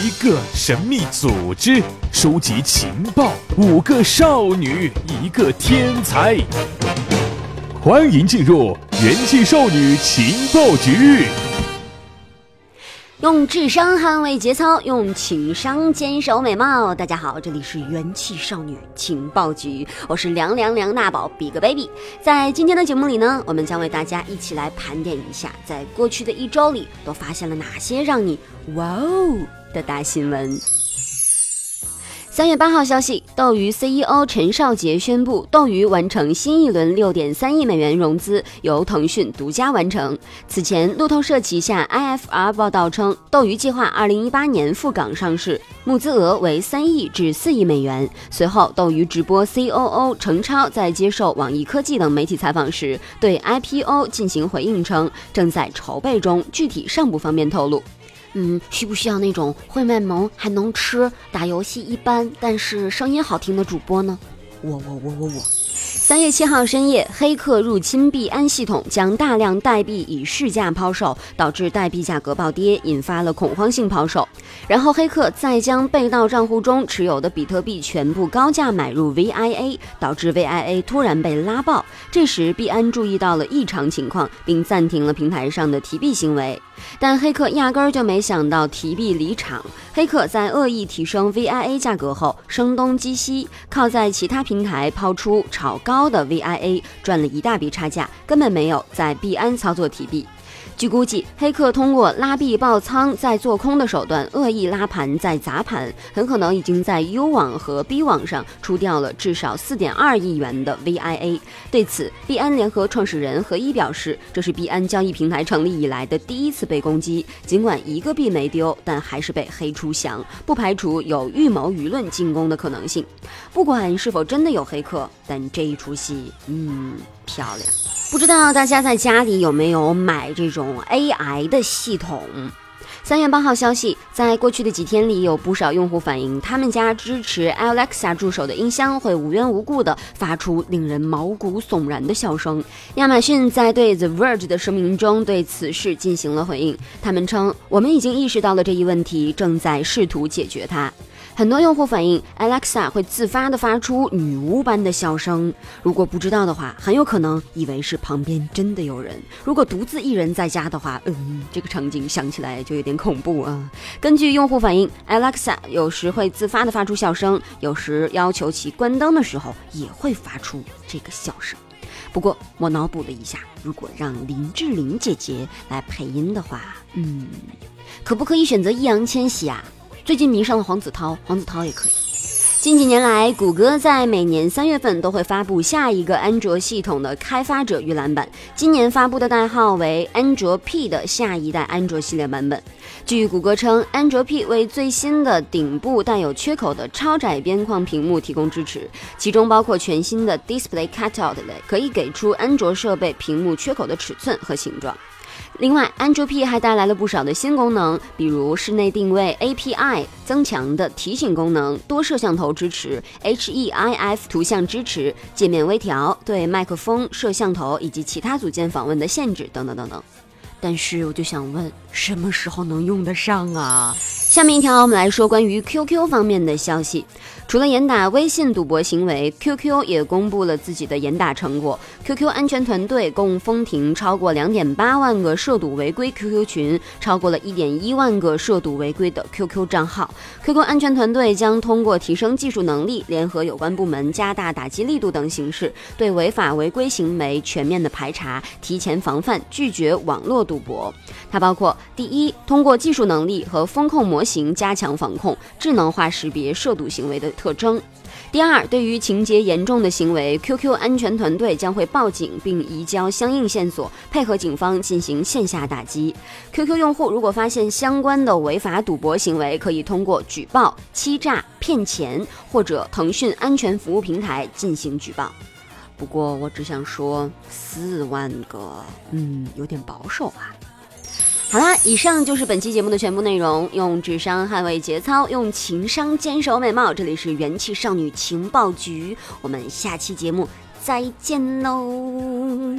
一个神秘组织，收集情报；五个少女，一个天才。欢迎进入元气少女情报局。用智商捍卫节操，用情商坚守美貌。大家好，这里是元气少女情报局，我是凉凉凉大宝 Big Baby。在今天的节目里呢，我们将为大家一起来盘点一下，在过去的一周里都发现了哪些让你哇哦的大新闻。三月八号消息，斗鱼 CEO 陈少杰宣布，斗鱼完成新一轮六点三亿美元融资，由腾讯独家完成。此前，路透社旗下 IFR 报道称，斗鱼计划二零一八年赴港上市，募资额为三亿至四亿美元。随后，斗鱼直播 COO 程超在接受网易科技等媒体采访时，对 IPO 进行回应称，正在筹备中，具体尚不方便透露。嗯，需不需要那种会卖萌还能吃、打游戏一般但是声音好听的主播呢？我我我我我。三月七号深夜，黑客入侵币安系统，将大量代币以市价抛售，导致代币价格暴跌，引发了恐慌性抛售。然后黑客再将被盗账户中持有的比特币全部高价买入 VIA，导致 VIA 突然被拉爆。这时币安注意到了异常情况，并暂停了平台上的提币行为。但黑客压根儿就没想到提币离场。黑客在恶意提升 VIA 价格后，声东击西，靠在其他平台抛出炒高高的 VIA，赚了一大笔差价，根本没有在币安操作提币。据估计，黑客通过拉币爆仓再做空的手段，恶意拉盘再砸盘，很可能已经在 U 网和 B 网上出掉了至少四点二亿元的 VIA。对此，币安联合创始人何一表示，这是币安交易平台成立以来的第一次被攻击。尽管一个币没丢，但还是被黑出翔，不排除有预谋舆论进攻的可能性。不管是否真的有黑客，但这一出戏，嗯，漂亮。不知道大家在家里有没有买这种 AI 的系统？三月八号消息，在过去的几天里，有不少用户反映，他们家支持 Alexa 助手的音箱会无缘无故的发出令人毛骨悚然的笑声。亚马逊在对 The Verge 的声明中对此事进行了回应，他们称：“我们已经意识到了这一问题，正在试图解决它。”很多用户反映，Alexa 会自发的发出女巫般的笑声。如果不知道的话，很有可能以为是旁边真的有人。如果独自一人在家的话，嗯，这个场景想起来就有点恐怖啊。根据用户反映，Alexa 有时会自发的发出笑声，有时要求其关灯的时候也会发出这个笑声。不过我脑补了一下，如果让林志玲姐姐来配音的话，嗯，可不可以选择易烊千玺啊？最近迷上了黄子韬，黄子韬也可以。近几年来，谷歌在每年三月份都会发布下一个安卓系统的开发者预览版，今年发布的代号为安卓 P 的下一代安卓系列版本。据谷歌称，安卓 P 为最新的顶部带有缺口的超窄边框屏幕提供支持，其中包括全新的 Display Cutout 类，可以给出安卓设备屏幕缺口的尺寸和形状。另外，，Android P 还带来了不少的新功能，比如室内定位 API、增强的提醒功能、多摄像头支持、HEIF 图像支持、界面微调、对麦克风、摄像头以及其他组件访问的限制等等等等。但是，我就想问，什么时候能用得上啊？下面一条，我们来说关于 QQ 方面的消息。除了严打微信赌博行为，QQ 也公布了自己的严打成果。QQ 安全团队共封停超过两点八万个涉赌违规 QQ 群，超过了一点一万个涉赌违规的 QQ 账号。QQ 安全团队将通过提升技术能力，联合有关部门加大打击力度等形式，对违法违规行为全面的排查，提前防范，拒绝网络赌博。它包括：第一，通过技术能力和风控模模型加强防控，智能化识别涉赌行为的。特征。第二，对于情节严重的行为，QQ 安全团队将会报警并移交相应线索，配合警方进行线下打击。QQ 用户如果发现相关的违法赌博行为，可以通过举报、欺诈、骗钱或者腾讯安全服务平台进行举报。不过，我只想说，四万个，嗯，有点保守啊。好啦，以上就是本期节目的全部内容。用智商捍卫节操，用情商坚守美貌。这里是元气少女情报局，我们下期节目再见喽。